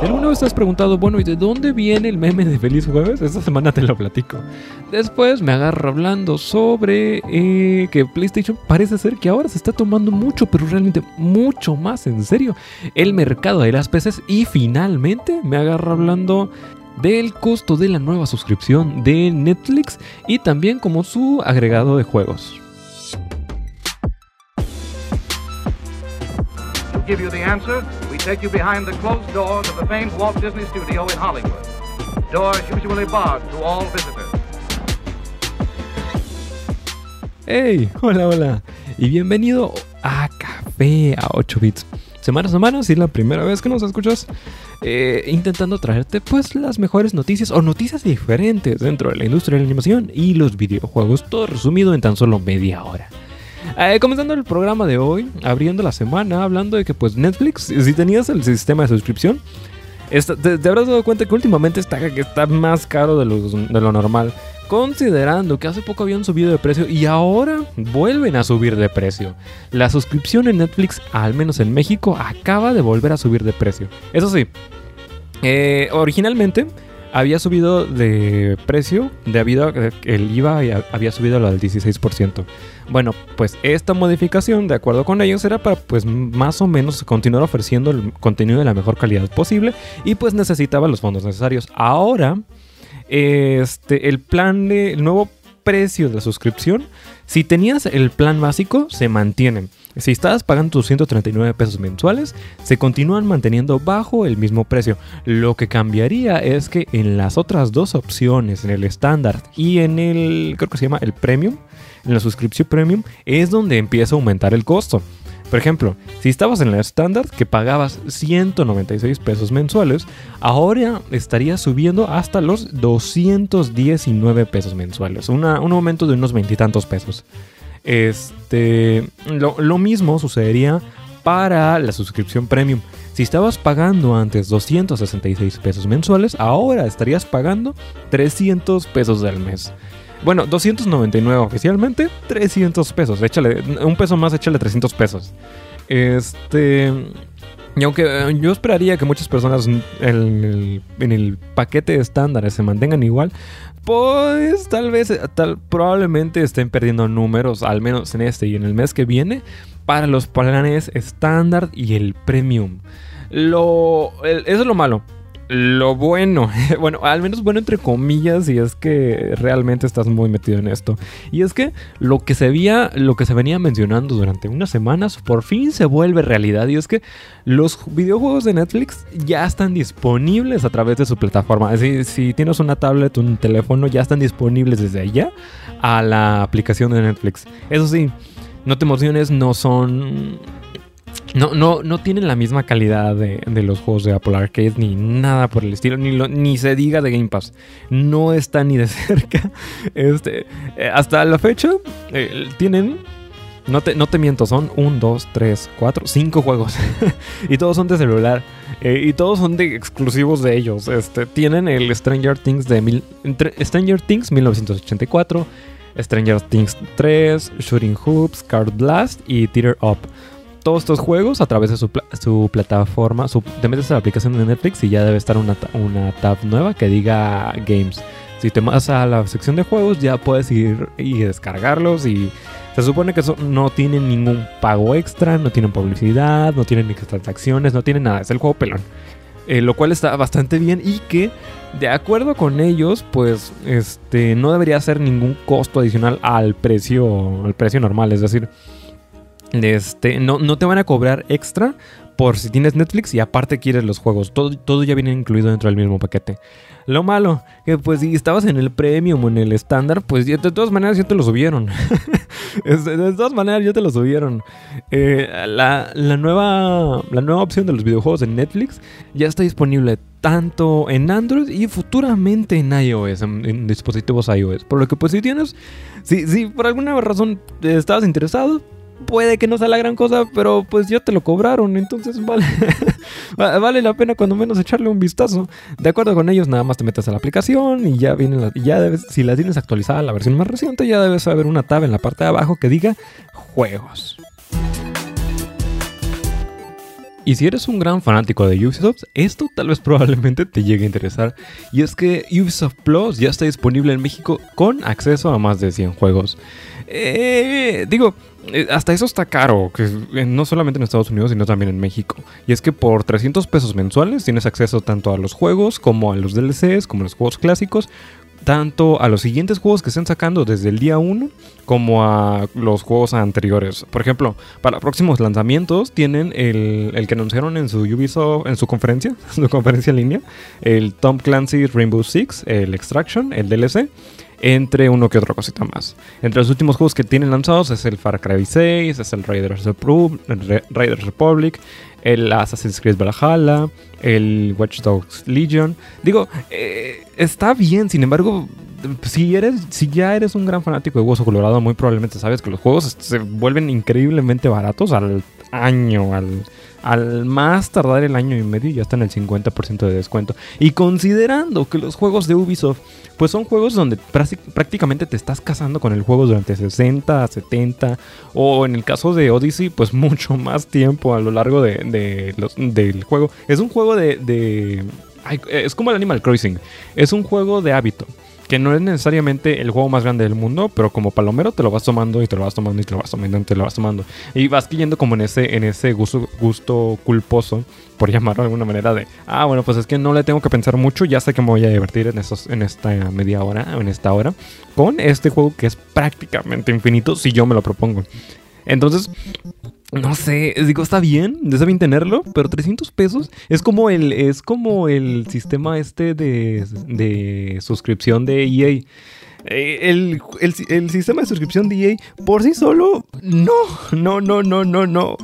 Si alguna vez te has preguntado, bueno, ¿y de dónde viene el meme de Feliz Jueves? Esta semana te lo platico. Después me agarro hablando sobre eh, que PlayStation parece ser que ahora se está tomando mucho, pero realmente mucho más en serio el mercado de las PCs. Y finalmente me agarro hablando del costo de la nueva suscripción de Netflix y también como su agregado de juegos. Give you the answer, we take you behind the closed doors of the famed Walt Disney Studio in Hollywood. Doors usually barred to all visitors. Hey, hola, hola. Y bienvenido a Café a 8 bits. Semana a semana, si es la primera vez que nos escuchas, eh, intentando traerte pues las mejores noticias o noticias diferentes dentro de la industria de la animación y los videojuegos, todo resumido en tan solo media hora. Eh, comenzando el programa de hoy, abriendo la semana, hablando de que pues Netflix, si tenías el sistema de suscripción, te, habrás dado cuenta que últimamente está, está más caro de lo, normal. Considerando que hace poco habían subido de precio y ahora vuelven a subir de precio. La suscripción en Netflix, al menos en México, acaba de volver a subir de precio. Eso sí, eh, originalmente había subido de precio debido a que el IVA había subido al 16%. Bueno, pues esta modificación, de acuerdo con ellos, era para pues más o menos continuar ofreciendo el contenido de la mejor calidad posible y pues necesitaba los fondos necesarios. Ahora, este, el plan de, el nuevo precio de la suscripción, si tenías el plan básico, se mantiene. Si estabas pagando tus 139 pesos mensuales, se continúan manteniendo bajo el mismo precio. Lo que cambiaría es que en las otras dos opciones, en el estándar y en el, creo que se llama el premium, en la suscripción premium, es donde empieza a aumentar el costo. Por ejemplo, si estabas en la estándar que pagabas 196 pesos mensuales, ahora estaría subiendo hasta los 219 pesos mensuales. un aumento de unos veintitantos pesos. Este, lo, mismo sucedería para la suscripción premium. Si estabas pagando antes 266 pesos mensuales, ahora estarías pagando 300 pesos al mes. Bueno, 299 oficialmente, 300 pesos. Échale, un peso más, échale 300 pesos. Este. Y aunque eh, yo esperaría que muchas personas en el, en el paquete estándar se mantengan igual, pues tal vez, eh, tal, probablemente estén perdiendo números, al menos en este y en el mes que viene, para los planes estándar y el premium. Lo, eso es lo malo. Lo bueno, bueno, al menos bueno entre comillas, y es que realmente estás muy metido en esto. Y es que lo que se veía, lo que se venía mencionando durante unas semanas, por fin se vuelve realidad. Y es que los videojuegos de Netflix ya están disponibles a través de su plataforma. Si, si tienes una tablet, un teléfono, ya están disponibles desde allá a la aplicación de Netflix. Eso sí, no te emociones, no son no, no, no tienen la misma calidad de, los juegos de Apple Arcade ni nada por el estilo, ni, ni se diga de Game Pass. No está ni de cerca. Este, eh, hasta la fecha eh, tienen no te, no te, miento, son 1, 2, 3, 4, 5 juegos. y todos son de celular. Eh, y todos son de exclusivos de ellos. Este, tienen el Stranger Things de mil, Stranger Things 1984, Stranger Things 3, Shooting Hoops, Card Blast y Teeter Up todos estos juegos a través de su, plataforma. te metes a la aplicación de Netflix y ya debe estar una, una tab nueva que diga Games. Si te vas a la sección de juegos, ya puedes ir y descargarlos. Y se supone que eso no tienen ningún pago extra, no tienen publicidad, no tienen transacciones, no tienen nada. Es el juego pelón. Eh, lo cual está bastante bien y que de acuerdo con ellos pues este no debería ser ningún costo adicional al precio al precio normal es decir este, no, no te van a cobrar extra por si tienes Netflix y aparte quieres los juegos. Todo, todo ya viene incluido dentro del mismo paquete. Lo malo, que pues si estabas en el premium o en el estándar, pues de todas maneras ya te lo subieron. de todas maneras ya te lo subieron. Eh, la, nueva, la nueva opción de los videojuegos en Netflix ya está disponible tanto en Android y futuramente en iOS, en, dispositivos iOS. Por lo que pues si tienes, si, si por alguna razón estabas interesado, puede que no sea la gran cosa, pero pues ya te lo cobraron, entonces vale, vale la pena cuando menos echarle un vistazo. De acuerdo con ellos, nada más te metes a la aplicación y ya viene la, ya si la tienes actualizada la versión más reciente, ya debes haber una tab en la parte de abajo que diga juegos. Y si eres un gran fanático de Ubisoft, esto tal vez probablemente te llegue a interesar. Y es que Ubisoft Plus ya está disponible en México con acceso a más de 100 juegos. Eh, digo, eh, hasta eso está caro, que eh, no solamente en Estados Unidos, sino también en México. Y es que por 300 pesos mensuales tienes acceso tanto a los juegos como a los DLCs, como a los juegos clásicos, tanto a los siguientes juegos que estén sacando desde el día 1 como a los juegos anteriores. Por ejemplo, para próximos lanzamientos tienen el, el que anunciaron en su Ubisoft, en su conferencia, su conferencia en línea, el Tom Clancy Rainbow Six, el Extraction, el DLC entre uno que otra cosita más. Entre los últimos juegos que tienen lanzados es el Far Cry 6, es el Raiders, Republic, el Assassin's Creed Valhalla, el Watch Dogs Legion. Digo, eh, está bien, sin embargo, si eres, si ya eres un gran fanático de Hueso Colorado, muy probablemente sabes que los juegos se vuelven increíblemente baratos al año, al al más tardar el año y medio ya está en el 50% de descuento. Y considerando que los juegos de Ubisoft pues son juegos donde prácticamente te estás casando con el juego durante 60, 70 o en el caso de Odyssey pues mucho más tiempo a lo largo de, del juego. Es un juego de... de es como el Animal Crossing. Es un juego de hábito que no es necesariamente el juego más grande del mundo, pero como palomero te lo vas tomando y te lo vas tomando y te lo vas tomando y te lo vas tomando. Y vas cayendo como en ese, en ese gusto, gusto culposo, por llamarlo de alguna manera, de, ah, bueno, pues es que no le tengo que pensar mucho, ya sé que me voy a divertir en, en esta media hora, en esta hora, con este juego que es prácticamente infinito si yo me lo propongo. Entonces, no sé, digo, está bien, está bien tenerlo, pero 300 pesos es como el, es como el sistema este de, de suscripción de EA. Eh, el, el, sistema de suscripción de EA por sí solo, no, no, no, no, no, no.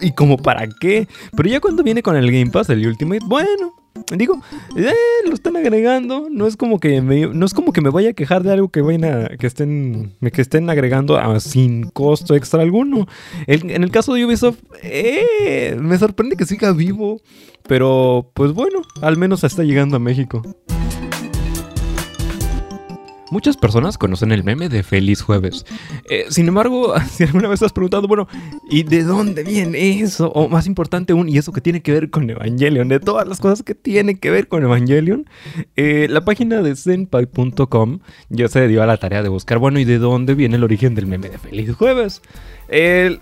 ¿Y como para qué? Pero ya cuando viene con el Game Pass, el Ultimate, bueno, Digo, eh, lo están agregando. No es como que me, no es como que me vaya a quejar de algo que vayan que estén, que estén agregando sin costo extra alguno. en el caso de Ubisoft, eh, me sorprende que siga vivo. Pero, pues bueno, al menos está llegando a México. Muchas personas conocen el meme de Feliz Jueves. Eh, sin embargo, si alguna vez has preguntado, bueno, ¿y de dónde viene eso? O más importante aún, ¿y eso que tiene que ver con Evangelion? De todas las cosas que tienen que ver con Evangelion, eh, la página de senpai.com ya se dio a la tarea de buscar, bueno, ¿y de dónde viene el origen del meme de Feliz Jueves?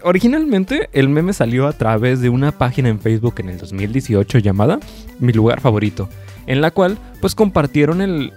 originalmente el meme salió a través de una página en Facebook en el 2018 llamada Mi lugar favorito en la cual pues compartieron el,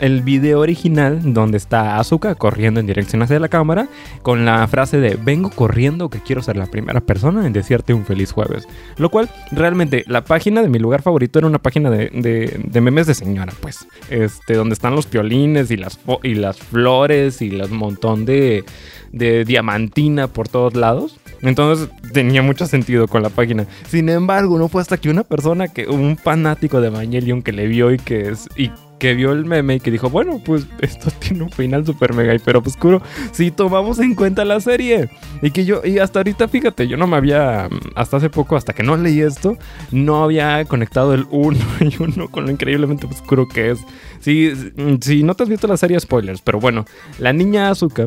el video original donde está Asuka corriendo en dirección hacia la cámara con la frase de vengo corriendo que quiero ser la primera persona en decirte un feliz jueves. Lo cual realmente la página de mi lugar favorito era una página de, de, memes de señora pues, este, donde están los piolines y las, y las flores y un montón de, de diamantina por todos lados. Entonces tenía mucho sentido con la página. Sin embargo, no fue hasta que una persona que, un fanático de Evangelion que le vio y que es, y que vio el meme y que dijo, bueno, pues esto tiene un final super mega hiper oscuro si tomamos en cuenta la serie. Y que yo, y hasta ahorita, fíjate, yo no me había, hasta hace poco, hasta que no leí esto, no había conectado el 1 y 1 con lo increíblemente oscuro que es. Si, si no te has visto la serie, spoilers, pero bueno, la niña Azuka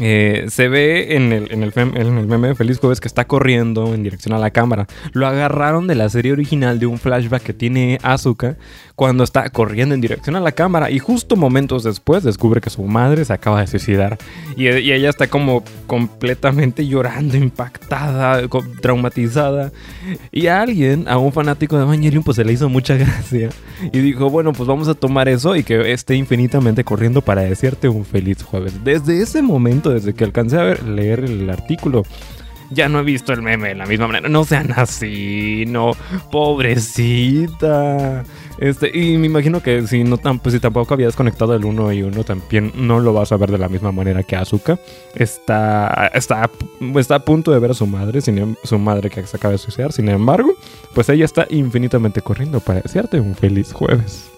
eh, se ve en el, meme de Feliz Jueves que está corriendo en dirección a la cámara. Lo agarraron de la serie original de un flashback que tiene Asuka cuando está corriendo en dirección a la cámara y justo momentos después descubre que su madre se acaba de suicidar y, ella está como completamente llorando, impactada, traumatizada y a alguien, a un fanático de Evangelion pues se le hizo mucha gracia y dijo bueno pues vamos a tomar eso y que esté infinitamente corriendo para decirte un feliz jueves. Desde ese momento, desde que alcancé a ver, leer el artículo ya no he visto el meme de la misma manera. No sean así, no, pobrecita. Este, y me imagino que si no pues si tampoco habías conectado el uno y uno, también no lo vas a ver de la misma manera que Azuka. Está, está, está a punto de ver a su madre, sin, su madre que se acaba de suicidar. Sin embargo, pues ella está infinitamente corriendo para desearte un feliz jueves.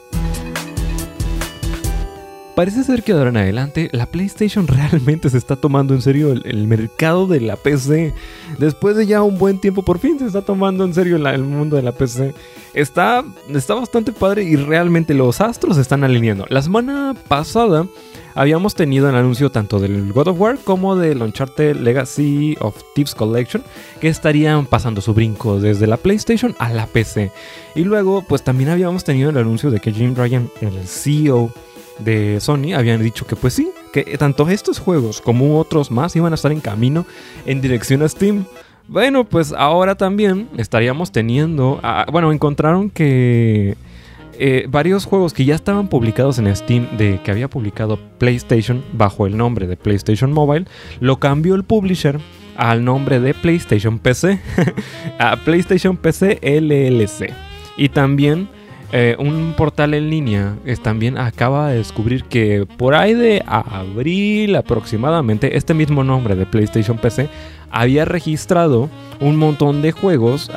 Parece ser que ahora en adelante la PlayStation realmente se está tomando en serio el, mercado de la PC. Después de ya un buen tiempo, por fin se está tomando en serio el mundo de la PC. Está, está bastante padre y realmente los astros se están alineando. La semana pasada habíamos tenido el anuncio tanto del God of War como del Uncharted Legacy of Thieves Collection, que estarían pasando su brinco desde la PlayStation a la PC. Y luego, pues también habíamos tenido el anuncio de que Jim Ryan, el CEO de Sony, habían dicho que pues sí, que tanto estos juegos como otros más iban a estar en camino en dirección a Steam. Bueno, pues ahora también estaríamos teniendo... bueno, encontraron que eh, varios juegos que ya estaban publicados en Steam de que había publicado PlayStation bajo el nombre de PlayStation Mobile, lo cambió el publisher al nombre de PlayStation PC, a PlayStation PC LLC. Y también eh, un portal en línea es, también acaba de descubrir que por ahí de abril aproximadamente, este mismo nombre de PlayStation PC había registrado un montón de juegos,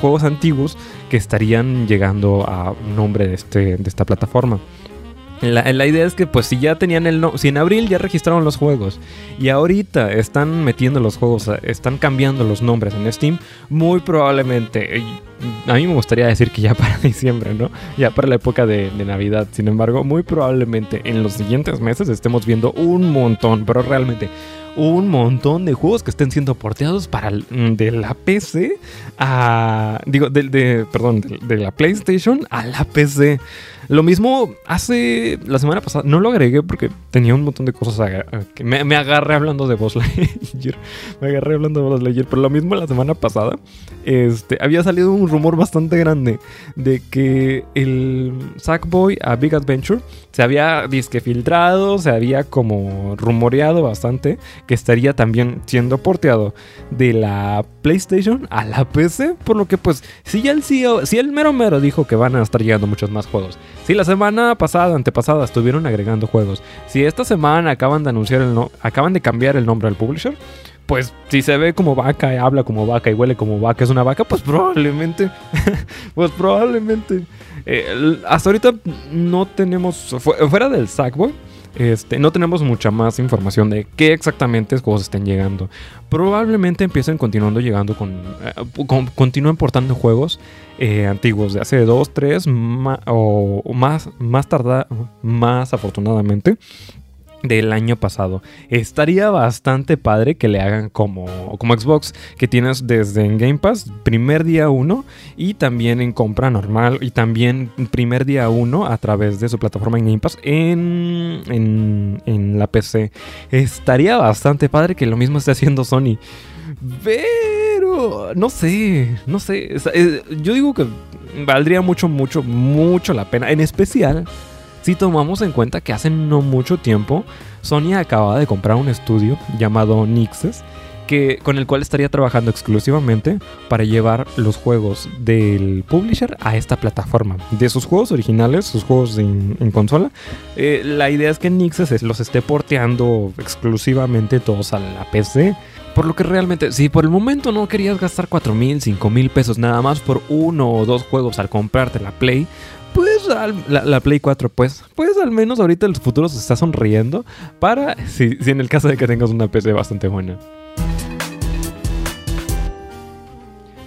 juegos antiguos que estarían llegando a nombre de, este, de esta plataforma. La, la idea es que pues si ya tenían el no si en abril ya registraron los juegos y ahorita están metiendo los juegos, eh, están cambiando los nombres en Steam, muy probablemente, y a mí me gustaría decir que ya para diciembre, ¿no? Ya para la época de, Navidad, sin embargo, muy probablemente en los siguientes meses estemos viendo un montón, pero realmente un montón de juegos que estén siendo porteados para mm, de la PC a digo de, de- perdón de, la PlayStation a la PC lo mismo hace la semana pasada no lo agregué porque tenía un montón de cosas que me, me agarré hablando de Boss me agarré hablando de Boss pero lo mismo la semana pasada este había salido un rumor bastante grande de que el Sackboy a Big Adventure se había disque filtrado, se había como rumoreado bastante que estaría también siendo porteado de la PlayStation a la PC, por lo que pues si ya el CEO, si el mero mero dijo que van a estar llegando muchos más juegos, si la semana pasada, antepasada estuvieron agregando juegos, si esta semana acaban de anunciar el no, acaban de cambiar el nombre al publisher, pues si se ve como vaca y habla como vaca y huele como vaca, es una vaca, pues probablemente, pues probablemente. Eh, hasta ahorita no tenemos, fu- fuera del Sackboy, este, no tenemos mucha más información de qué exactamente juegos estén llegando. Probablemente empiecen continuando llegando con, eh, con- continúen portando juegos eh, antiguos de hace 2, 3 o más, más tarda, más afortunadamente del año pasado. Estaría bastante padre que le hagan como, como Xbox, que tienes desde en Game Pass, primer día 1, y también en compra normal, y también primer día 1 a través de su plataforma en Game Pass en, en, en la PC. Estaría bastante padre que lo mismo esté haciendo Sony. Pero, no sé, no sé. es- Yo digo que valdría mucho, mucho, mucho la pena. En especial si tomamos en cuenta que hace no mucho tiempo Sony acababa de comprar un estudio llamado Nixes que, con el cual estaría trabajando exclusivamente para llevar los juegos del publisher a esta plataforma. De sus juegos originales, sus juegos en, consola, eh, la idea es que Nixes es- los esté porteando exclusivamente todos a la PC. Por lo que realmente, si por el momento no querías gastar 4 mil, 5 mil pesos nada más por uno o dos juegos al comprarte la Play, pues la, la Play 4, pues, pues al menos ahorita el futuro se está sonriendo para, si, en el caso de que tengas una PC bastante buena.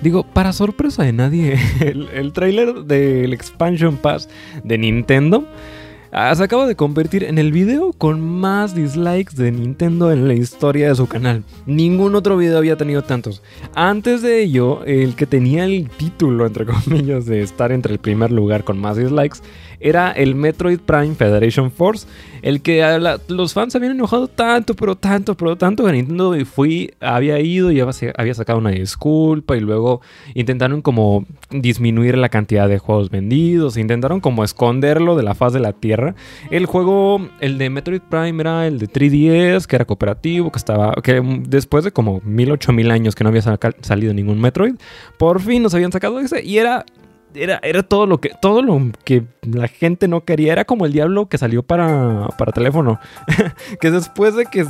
Digo, para sorpresa de nadie, el, el tráiler del Expansion Pass de Nintendo se acaba de convertir en el video con más dislikes de Nintendo en la historia de su canal. Ningún otro video había tenido tantos. Antes de ello, el que tenía el título, entre comillas, de estar entre el primer lugar con más dislikes, era el Metroid Prime Federation Force, el que los fans habían enojado tanto, pero tanto, pero tanto que Nintendo fui, había ido y había, sacado una disculpa y luego intentaron como disminuir la cantidad de juegos vendidos, intentaron como esconderlo de la faz de la tierra. El juego, el de Metroid Prime era el de 3DS, que era cooperativo, que estaba, que después de como mil, ocho mil años que no había salido ningún Metroid, por fin nos habían sacado ese y era era, era todo lo que todo lo que la gente no quería. Era como el diablo que salió para, para teléfono. que después de que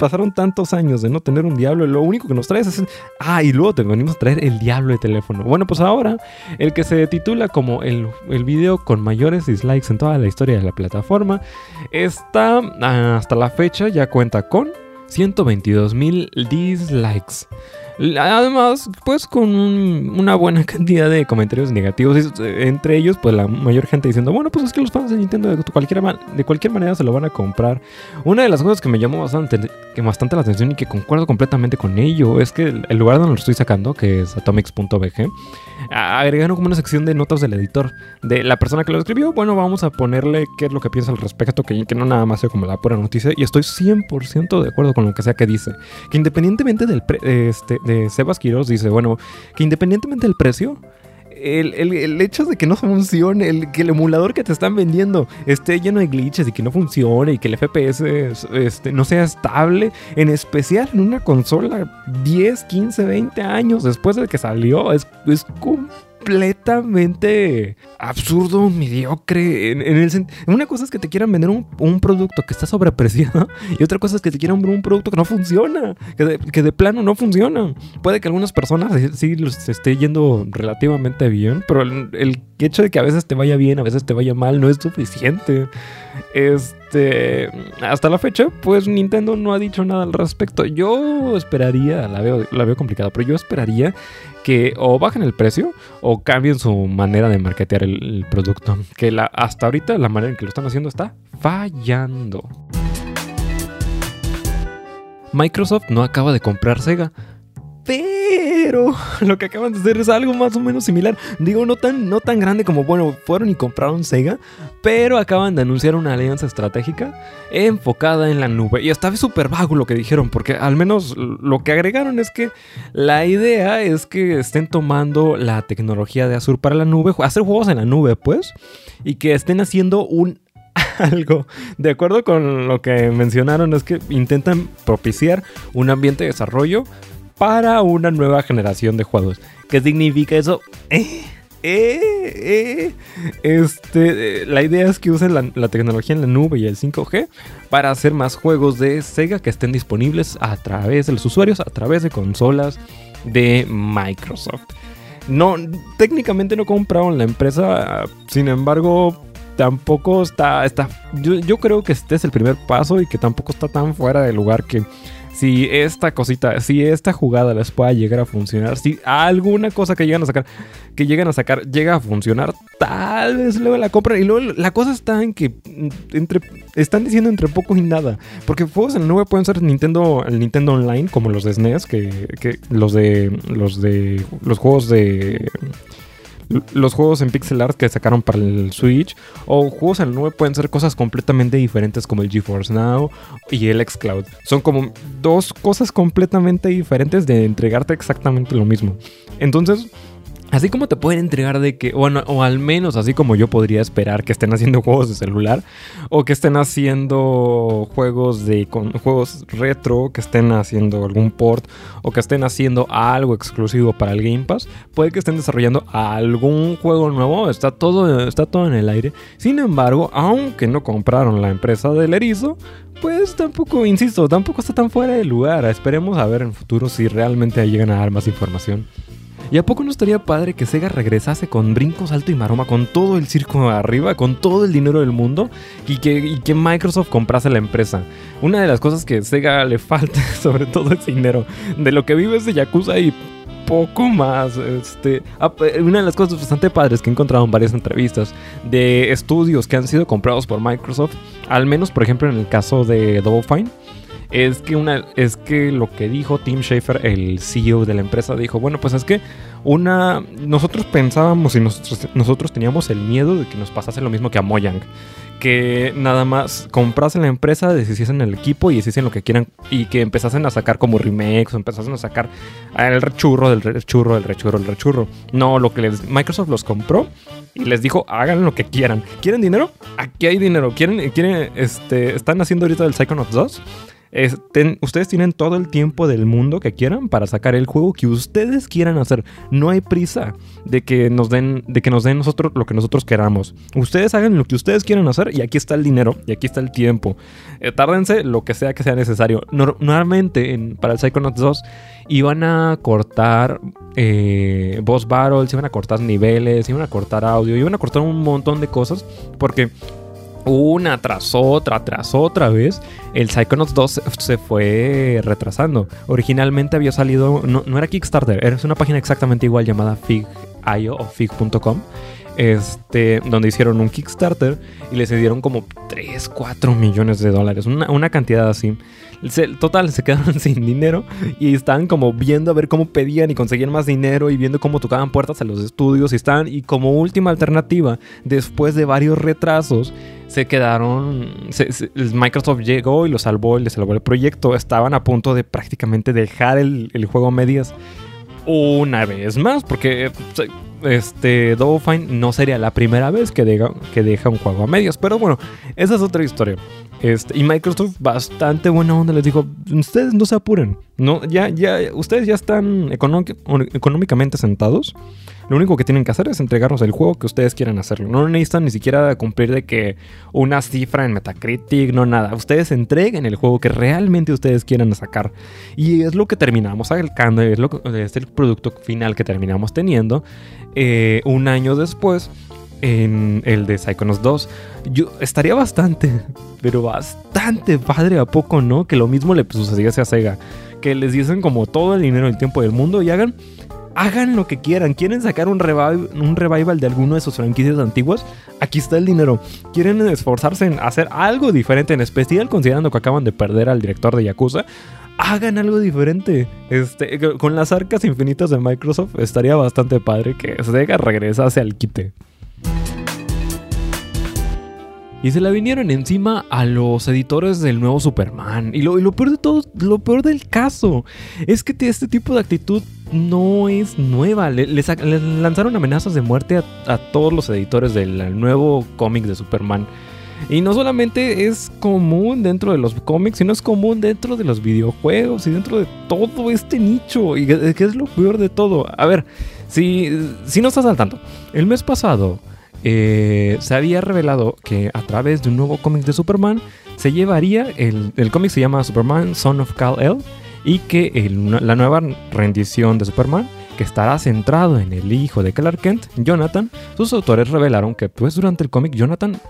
pasaron tantos años de no tener un diablo, lo único que nos traes es. Ah, y luego te venimos a traer el diablo de teléfono. Bueno, pues ahora, el que se titula como el, el video con mayores dislikes en toda la historia de la plataforma, está ah, hasta la fecha ya cuenta con 122 mil dislikes. Además, pues con una buena cantidad de comentarios negativos, entre ellos, pues la mayor gente diciendo, bueno, pues es que los fans de Nintendo de cualquier, de cualquier manera se lo van a comprar. Una de las cosas que me llamó bastante, que bastante la atención y que concuerdo completamente con ello es que el lugar donde lo estoy sacando, que es atomics.bg, agregaron como una sección de notas del editor, de la persona que lo escribió, bueno, vamos a ponerle qué es lo que piensa al respecto, que, no nada más sea como la pura noticia, y estoy 100% de acuerdo con lo que sea que dice, que independientemente del... este, Sebas Quiroz dice, bueno, que independientemente del precio, el, hecho de que no funcione, el, que el emulador que te están vendiendo esté lleno de glitches y que no funcione y que el FPS este, no sea estable, en especial en una consola 10, 15, 20 años después de que salió, es, es completamente absurdo, mediocre. En, una cosa es que te quieran vender un, producto que está sobrepreciado y otra cosa es que te quieran vender un producto que no funciona, que de, plano no funciona. Puede que algunas personas sí los esté yendo relativamente bien, pero el, el hecho de que a veces te vaya bien, a veces te vaya mal, no es suficiente. Este, hasta la fecha, pues Nintendo no ha dicho nada al respecto. Yo esperaría, la veo, la veo complicada, pero yo esperaría que o bajen el precio o cambien su manera de marketear el, producto. Que la, hasta ahorita la manera en que lo están haciendo está fallando. Microsoft no acaba de comprar Sega. Pero lo que acaban de hacer es algo más o menos similar. Digo, no tan, no tan grande como, bueno, fueron y compraron Sega, pero acaban de anunciar una alianza estratégica enfocada en la nube. Y está súper vago lo que dijeron, porque al menos lo que agregaron es que la idea es que estén tomando la tecnología de Azure para la nube, hacer juegos en la nube, pues, y que estén haciendo un algo. De acuerdo con lo que mencionaron, es que intentan propiciar un ambiente de desarrollo para una nueva generación de juegos. ¿Qué significa eso? Eh, eh, eh. Este, la idea es que usen la, tecnología en la nube y el 5G para hacer más juegos de Sega que estén disponibles a través de los usuarios, a través de consolas de Microsoft. No, técnicamente no compraron la empresa, sin embargo, tampoco está, está yo, yo creo que este es el primer paso y que tampoco está tan fuera de lugar que si esta cosita, si esta jugada les pueda llegar a funcionar, si alguna cosa que llegan a sacar, que llegan a sacar, llega a funcionar, tal vez luego la compran. Y luego la cosa está en que mm, entre, están diciendo entre poco y nada. Porque juegos en la nube pueden ser Nintendo, el Nintendo Online, como los de SNES, que, que los de los de los juegos de los juegos en pixel art que sacaron para el Switch o juegos en la nube pueden ser cosas completamente diferentes como el GeForce Now y el xCloud. Son como dos cosas completamente diferentes de entregarte exactamente lo mismo. Entonces, Así como te pueden entregar de que, bueno, o al menos así como yo podría esperar que estén haciendo juegos de celular, o que estén haciendo juegos de con, juegos retro, que estén haciendo algún port, o que estén haciendo algo exclusivo para el Game Pass, puede que estén desarrollando algún juego nuevo, está todo, está todo en el aire. Sin embargo, aunque no compraron la empresa del erizo, pues tampoco, insisto, tampoco está tan fuera de lugar. Esperemos a ver en futuro si realmente llegan a dar más información. ¿Y a poco no estaría padre que Sega regresase con brincos alto y maroma, con todo el circo arriba, con todo el dinero del mundo y que, Microsoft comprase la empresa? Una de las cosas que Sega le falta, sobre todo es dinero. De lo que vive es Yakuza y poco más. Este, ah, una de las cosas bastante padres que he encontrado en varias entrevistas de estudios que han sido comprados por Microsoft, al menos por ejemplo en el caso de Double Fine es que una es que lo que dijo Tim Schafer, el CEO de la empresa, dijo, bueno, pues es que una nosotros pensábamos y nosotros, nosotros teníamos el miedo de que nos pasase lo mismo que a Mojang, que nada más comprasen la empresa, deshiciesen el equipo y hiciesen lo que quieran y que empezasen a sacar como remakes o empezasen a sacar el rechurro del rechurro, del rechurro, el rechurro. No, lo que les, Microsoft los compró y les dijo, hagan lo que quieran. ¿Quieren dinero? Aquí hay dinero. ¿Quieren, quieren, este, están haciendo ahorita el Psychonauts 2? Ustedes tienen todo el tiempo del mundo que quieran para sacar el juego que ustedes quieran hacer. No hay prisa de que nos den, de que nos den nosotros lo que nosotros queramos. Ustedes hagan lo que ustedes quieran hacer y aquí está el dinero y aquí está el tiempo. Eh, tárdense lo que sea que sea necesario. normalmente para el Psychonauts 2 iban a cortar eh, boss battles, iban a cortar niveles, iban a cortar audio, iban a cortar un montón de cosas porque una tras otra, tras otra vez, el Psychonauts 2 se fue retrasando. Originalmente había salido, no, no era Kickstarter, era una página exactamente igual llamada Fig.io o Fig.com este, donde hicieron un Kickstarter y les dieron como 3, 4 millones de dólares, una, una cantidad así. total, se quedaron sin dinero y estaban como viendo a ver cómo pedían y conseguían más dinero y viendo cómo tocaban puertas a los estudios y estaban, y como última alternativa, después de varios retrasos, se quedaron, Microsoft llegó y lo salvó, y les salvó el proyecto, estaban a punto de prácticamente dejar el, el juego a medias una vez más, porque este, Double Fine no sería la primera vez que deja, que un juego a medias. Pero bueno, esa es otra historia. Este, y Microsoft, bastante buena onda, les dijo: Ustedes no se apuren. No, ya, ya, ustedes ya están económicamente sentados. Lo único que tienen que hacer es entregarnos el juego que ustedes quieran hacerlo. No necesitan ni siquiera cumplir de que una cifra en Metacritic, no nada. Ustedes entreguen el juego que realmente ustedes quieran sacar. Y es lo que terminamos sacando, es, lo, es el producto final que terminamos teniendo. Eh, un año después, en el de Psychonauts 2, yo estaría bastante, pero bastante padre a poco, ¿no? Que lo mismo le sucediese a Sega. Que les dicen como todo el dinero y el tiempo del mundo y hagan hagan lo que quieran. ¿Quieren sacar un revival, un revival de alguno de sus franquicias antiguas? Aquí está el dinero. ¿Quieren esforzarse en hacer algo diferente, en especial considerando que acaban de perder al director de Yakuza? Hagan algo diferente. Este, con las arcas infinitas de Microsoft estaría bastante padre que Sega regresase al quite. Y se la vinieron encima a los editores del nuevo Superman. Y lo, peor de todo, lo peor del caso, es que este tipo de actitud no es nueva. Le, lanzaron amenazas de muerte a, todos los editores del nuevo cómic de Superman. Y no solamente es común dentro de los cómics, sino es común dentro de los videojuegos y dentro de todo este nicho. Y que es lo peor de todo. A ver, si, si no estás al tanto, el mes pasado eh, se había revelado que a través de un nuevo cómic de Superman se llevaría, el, el cómic se llama Superman Son of Kal-El, y que la nueva rendición de Superman que estará centrado en el hijo de Clark Kent, Jonathan, sus autores revelaron que pues durante el cómic Jonathan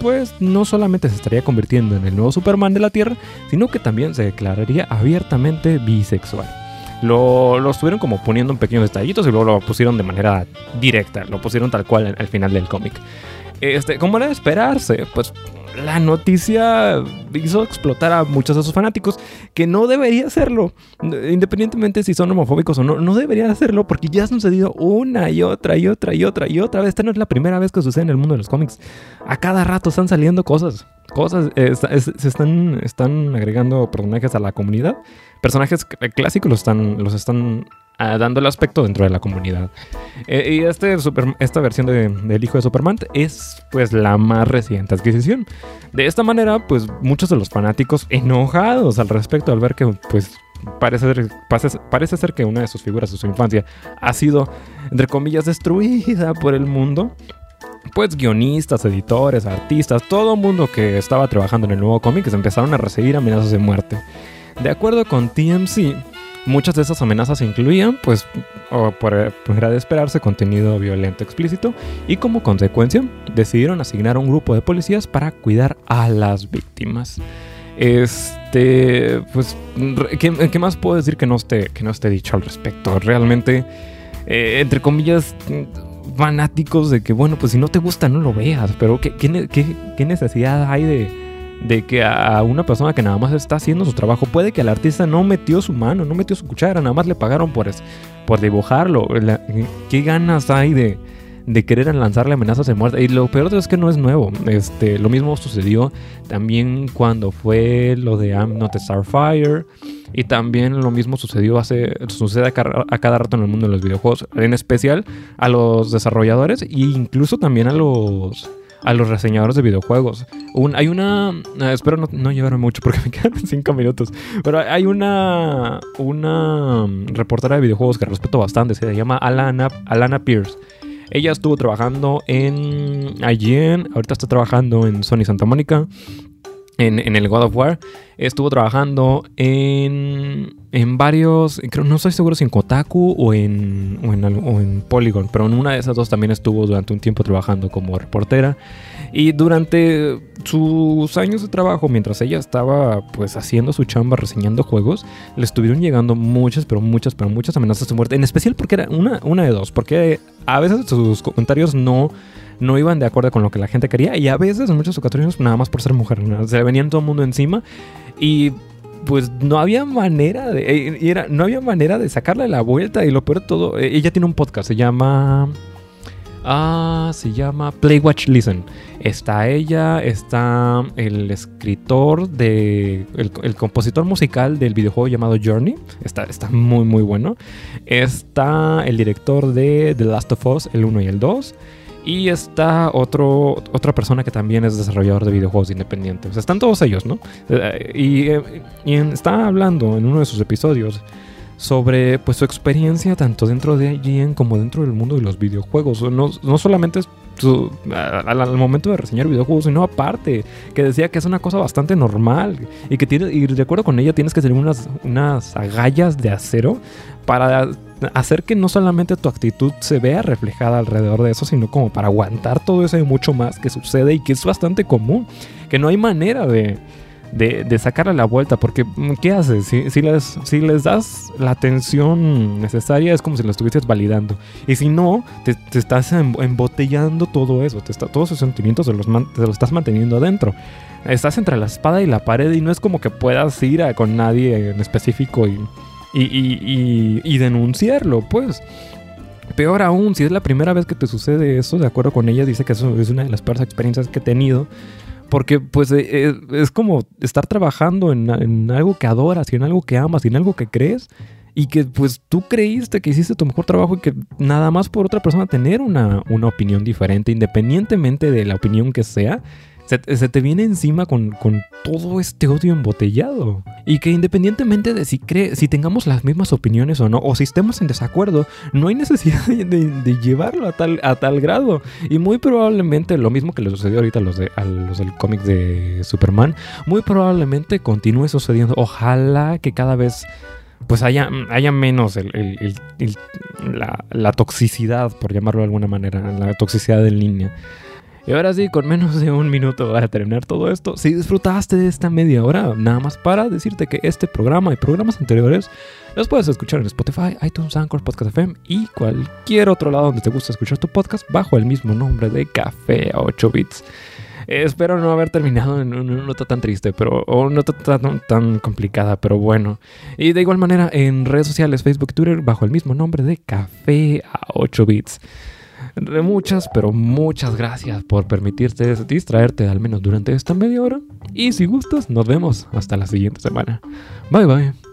pues no solamente se estaría convirtiendo en el nuevo Superman de la Tierra, sino que también se declararía abiertamente bisexual. Lo, lo estuvieron como poniendo en pequeños detallitos y luego lo pusieron de manera directa, lo pusieron tal cual al final del cómic. Este, como era de esperarse, pues la noticia hizo explotar a muchos de sus fanáticos, que no debería hacerlo, independientemente si son homofóbicos o no, no debería hacerlo porque ya ha sucedido una y otra y otra y otra y otra vez. Esta no es la primera vez que sucede en el mundo de los cómics. A cada rato están saliendo cosas, cosas, se están, están agregando personajes a la comunidad. Personajes clásicos los están, los están dando el aspecto dentro de la comunidad. Eh, y este esta versión de, del hijo de Superman es pues la más reciente adquisición. De esta manera, pues muchos de los fanáticos enojados al respecto al ver que pues parece ser, parece que una de sus figuras de su infancia ha sido, entre comillas, destruida por el mundo. Pues guionistas, editores, artistas, todo el mundo que estaba trabajando en el nuevo cómic empezaron a recibir amenazas de muerte. De acuerdo con TMC, Muchas de esas amenazas incluían, pues, por, era de esperarse, contenido violento explícito y como consecuencia decidieron asignar un grupo de policías para cuidar a las víctimas. Este, pues, ¿qué, más puedo decir que no esté, que no esté dicho al respecto? Realmente, eh, entre comillas, fanáticos de que, bueno, pues si no te gusta, no lo veas, pero ¿qué, qué necesidad hay de de que a una persona que nada más está haciendo su trabajo, puede que el artista no metió su mano, no metió su cuchara, nada más le pagaron por, por dibujarlo. ¿Qué ganas hay de, de querer lanzarle amenazas de muerte? Y lo peor es que no es nuevo. Este, lo mismo sucedió también cuando fue lo de I'm Not a Starfire. Y también lo mismo sucedió hace, sucede a cada, rato en el mundo de los videojuegos, en especial a los desarrolladores e incluso también a los a los reseñadores de videojuegos. hay una. Eh, espero no, no, llevarme mucho porque me quedan cinco minutos. Pero hay una. Una reportera de videojuegos que respeto bastante. Se llama Alana, Alana Pierce. Ella estuvo trabajando en IGN. Ahorita está trabajando en Sony Santa Mónica. En, el God of War. Estuvo trabajando en, en varios, creo, no estoy seguro si en Kotaku o en, o en, o en Polygon, pero en una de esas dos también estuvo durante un tiempo trabajando como reportera. Y durante sus años de trabajo, mientras ella estaba pues haciendo su chamba, reseñando juegos, le estuvieron llegando muchas, pero muchas, pero muchas amenazas de muerte. En especial porque era una, una de dos, porque a veces sus comentarios no no iban de acuerdo con lo que la gente quería y a veces en muchas ocasiones nada más por ser mujer, se le venían todo el mundo encima y pues no había manera de eh, era, no había manera de sacarle la vuelta y lo peor de todo, eh, ella tiene un podcast, se llama Ah, se llama Play Watch Listen. Está ella, está el escritor de. El, compositor musical del videojuego llamado Journey. Está, está muy, muy bueno. Está el director de The Last of Us, el 1 y el 2. Y está otro, otra persona que también es desarrollador de videojuegos independientes. están todos ellos, ¿no? Eh, y, y está hablando en uno de sus episodios sobre pues su experiencia tanto dentro de IGN como dentro del mundo de los videojuegos. No, no solamente su, al, momento de reseñar videojuegos, sino aparte, que decía que es una cosa bastante normal y que tiene, y de acuerdo con ella tienes que tener unas, unas agallas de acero para hacer que no solamente tu actitud se vea reflejada alrededor de eso, sino como para aguantar todo eso y mucho más que sucede y que es bastante común, que no hay manera de de, sacarle la vuelta, porque mm, ¿qué haces? Si, les, si les das la atención necesaria es como si lo estuvieses validando. Y si no, te, estás em, embotellando todo eso, te está, todos esos sentimientos te los, te los estás manteniendo adentro. Estás entre la espada y la pared y no es como que puedas ir con nadie en específico y, y, y, y denunciarlo, pues. Peor aún, si es la primera vez que te sucede eso, de acuerdo con ella, dice que eso es una de las peores experiencias que he tenido. Porque pues eh, eh, es como estar trabajando en, algo que adoras y en algo que amas y en algo que crees y que pues tú creíste que hiciste tu mejor trabajo y que nada más por otra persona tener una, una opinión diferente, independientemente de la opinión que sea, se, te viene encima con, todo este odio embotellado. Y que independientemente de si, cree, si tengamos las mismas opiniones o no, o si estemos en desacuerdo, no hay necesidad de, llevarlo a tal, a tal grado. Y muy probablemente lo mismo que le sucedió ahorita a los, de, a los del cómic de Superman, muy probablemente continúe sucediendo. Ojalá que cada vez pues haya, haya menos la, la, toxicidad, por llamarlo de alguna manera, la toxicidad en línea. Y ahora sí, con menos de un minuto para terminar todo esto, si disfrutaste de esta media hora, nada más para decirte que este programa y programas anteriores los puedes escuchar en Spotify, iTunes, Anchor, Podcast FM y cualquier otro lado donde te gusta escuchar tu podcast bajo el mismo nombre de Café a 8 bits. espero no haber terminado en una nota tan triste, pero o una nota tan, tan, complicada, pero bueno. Y de igual manera en redes sociales, Facebook, Twitter, bajo el mismo nombre de Café a 8 bits. Muchas, pero muchas gracias por permitirte distraerte al menos durante esta media hora. Y si gustas, nos vemos hasta la siguiente semana. Bye bye.